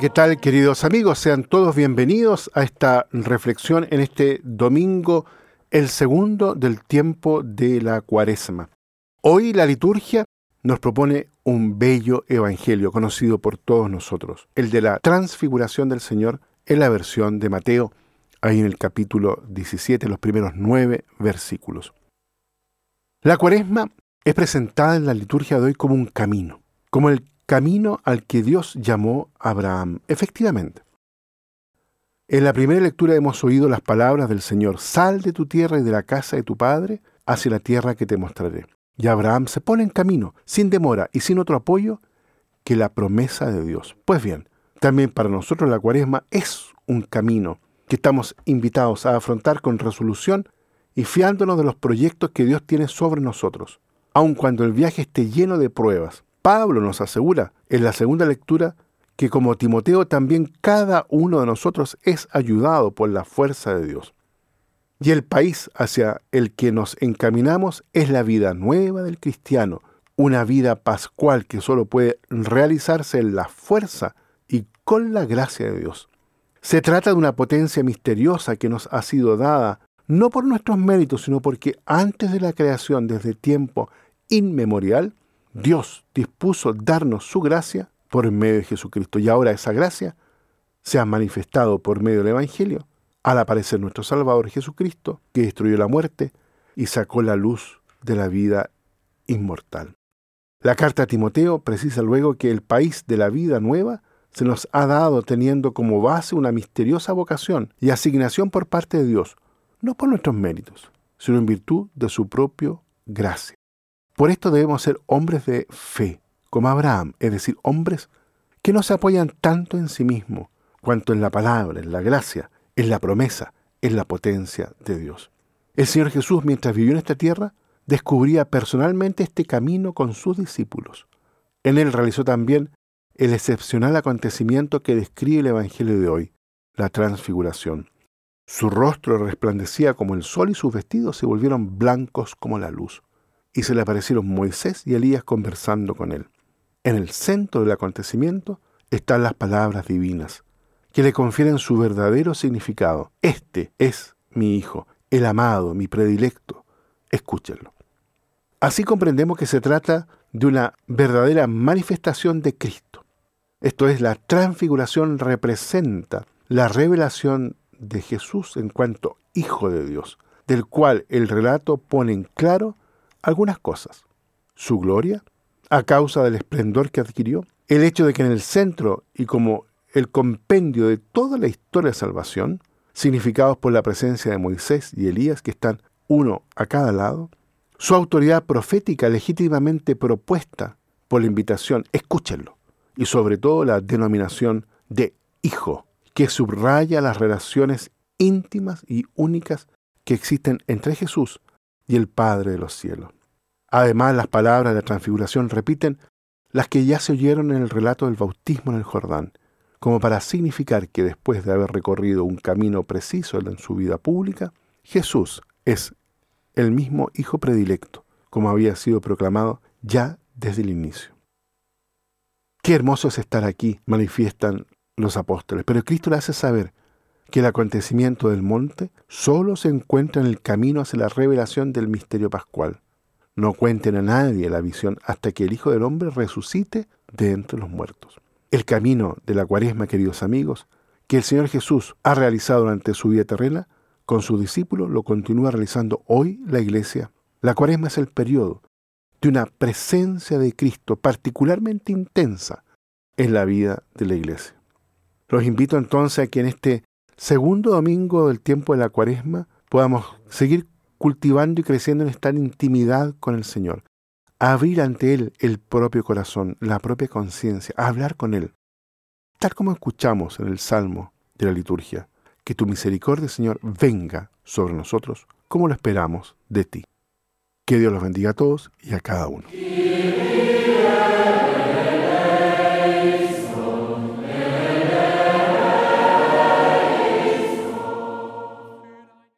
¿qué tal queridos amigos? Sean todos bienvenidos a esta reflexión en este domingo, el segundo del tiempo de la cuaresma. Hoy la liturgia nos propone un bello evangelio conocido por todos nosotros, el de la transfiguración del Señor en la versión de Mateo, ahí en el capítulo 17, los primeros nueve versículos. La cuaresma es presentada en la liturgia de hoy como un camino, como el camino al que Dios llamó a Abraham. Efectivamente. En la primera lectura hemos oído las palabras del Señor, sal de tu tierra y de la casa de tu padre hacia la tierra que te mostraré. Y Abraham se pone en camino, sin demora y sin otro apoyo que la promesa de Dios. Pues bien, también para nosotros la cuaresma es un camino que estamos invitados a afrontar con resolución y fiándonos de los proyectos que Dios tiene sobre nosotros, aun cuando el viaje esté lleno de pruebas, Pablo nos asegura en la segunda lectura que como Timoteo también cada uno de nosotros es ayudado por la fuerza de Dios. Y el país hacia el que nos encaminamos es la vida nueva del cristiano, una vida pascual que solo puede realizarse en la fuerza y con la gracia de Dios. Se trata de una potencia misteriosa que nos ha sido dada no por nuestros méritos, sino porque antes de la creación, desde tiempo inmemorial, Dios dispuso darnos su gracia por medio de Jesucristo. Y ahora esa gracia se ha manifestado por medio del Evangelio al aparecer nuestro Salvador Jesucristo, que destruyó la muerte y sacó la luz de la vida inmortal. La carta a Timoteo precisa luego que el país de la vida nueva se nos ha dado teniendo como base una misteriosa vocación y asignación por parte de Dios, no por nuestros méritos, sino en virtud de su propio gracia. Por esto debemos ser hombres de fe, como Abraham, es decir, hombres que no se apoyan tanto en sí mismos, cuanto en la palabra, en la gracia, en la promesa, en la potencia de Dios. El Señor Jesús, mientras vivió en esta tierra, descubría personalmente este camino con sus discípulos. En él realizó también el excepcional acontecimiento que describe el Evangelio de hoy, la transfiguración. Su rostro resplandecía como el sol y sus vestidos se volvieron blancos como la luz y se le aparecieron Moisés y Elías conversando con él. En el centro del acontecimiento están las palabras divinas, que le confieren su verdadero significado. Este es mi Hijo, el amado, mi predilecto. Escúchenlo. Así comprendemos que se trata de una verdadera manifestación de Cristo. Esto es, la transfiguración representa la revelación de Jesús en cuanto Hijo de Dios, del cual el relato pone en claro algunas cosas. Su gloria, a causa del esplendor que adquirió, el hecho de que en el centro y como el compendio de toda la historia de salvación, significados por la presencia de Moisés y Elías, que están uno a cada lado, su autoridad profética legítimamente propuesta por la invitación, escúchenlo, y sobre todo la denominación de hijo, que subraya las relaciones íntimas y únicas que existen entre Jesús y el Padre de los cielos. Además, las palabras de la transfiguración repiten las que ya se oyeron en el relato del bautismo en el Jordán, como para significar que después de haber recorrido un camino preciso en su vida pública, Jesús es el mismo Hijo predilecto, como había sido proclamado ya desde el inicio. Qué hermoso es estar aquí, manifiestan los apóstoles, pero Cristo le hace saber que el acontecimiento del monte solo se encuentra en el camino hacia la revelación del misterio pascual. No cuenten a nadie la visión hasta que el Hijo del Hombre resucite de entre los muertos. El camino de la cuaresma, queridos amigos, que el Señor Jesús ha realizado durante su vida terrena, con sus discípulos lo continúa realizando hoy la Iglesia. La cuaresma es el periodo de una presencia de Cristo particularmente intensa en la vida de la Iglesia. Los invito entonces a que en este segundo domingo del tiempo de la cuaresma podamos seguir cultivando y creciendo en esta intimidad con el Señor. abrir ante Él el propio corazón, la propia conciencia, hablar con Él. Tal como escuchamos en el Salmo de la liturgia, que tu misericordia, Señor, venga sobre nosotros, como lo esperamos de ti. Que Dios los bendiga a todos y a cada uno.